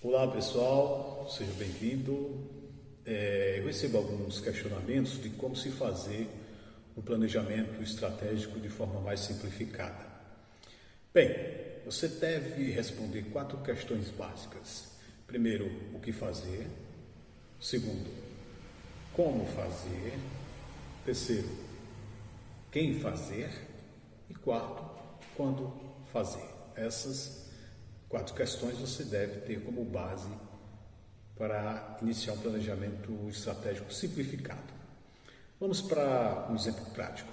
Olá pessoal, seja bem-vindo. É, eu recebo alguns questionamentos de como se fazer um planejamento estratégico de forma mais simplificada. Bem, você deve responder quatro questões básicas. Primeiro, o que fazer. Segundo, como fazer. Terceiro, quem fazer. E quarto, quando fazer. Essas quatro questões você deve ter como base para iniciar um planejamento estratégico simplificado. Vamos para um exemplo prático.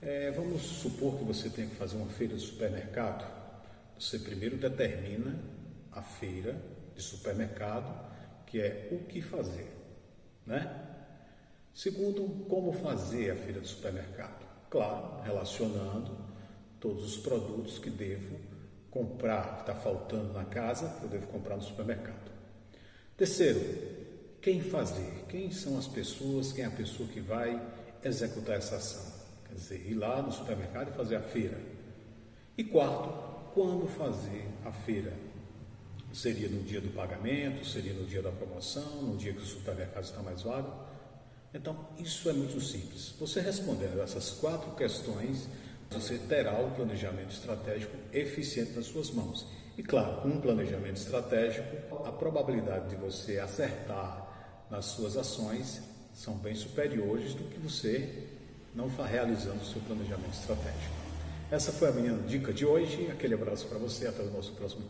É, vamos supor que você tem que fazer uma feira de supermercado. Você primeiro determina a feira de supermercado, que é o que fazer, né? Segundo, como fazer a feira de supermercado? Claro, relacionando todos os produtos que devo comprar, que está faltando na casa, eu devo comprar no supermercado. Terceiro, quem fazer? Quem são as pessoas, quem é a pessoa que vai executar essa ação? Quer dizer, ir lá no supermercado e fazer a feira. E quarto, quando fazer a feira? Seria no dia do pagamento, seria no dia da promoção, no dia que o supermercado está mais vago? Então, isso é muito simples. Você respondendo essas quatro questões, você terá o planejamento estratégico eficiente nas suas mãos. E claro, com um planejamento estratégico, a probabilidade de você acertar nas suas ações são bem superiores do que você não está realizando o seu planejamento estratégico. Essa foi a minha dica de hoje. Aquele abraço para você. Até o nosso próximo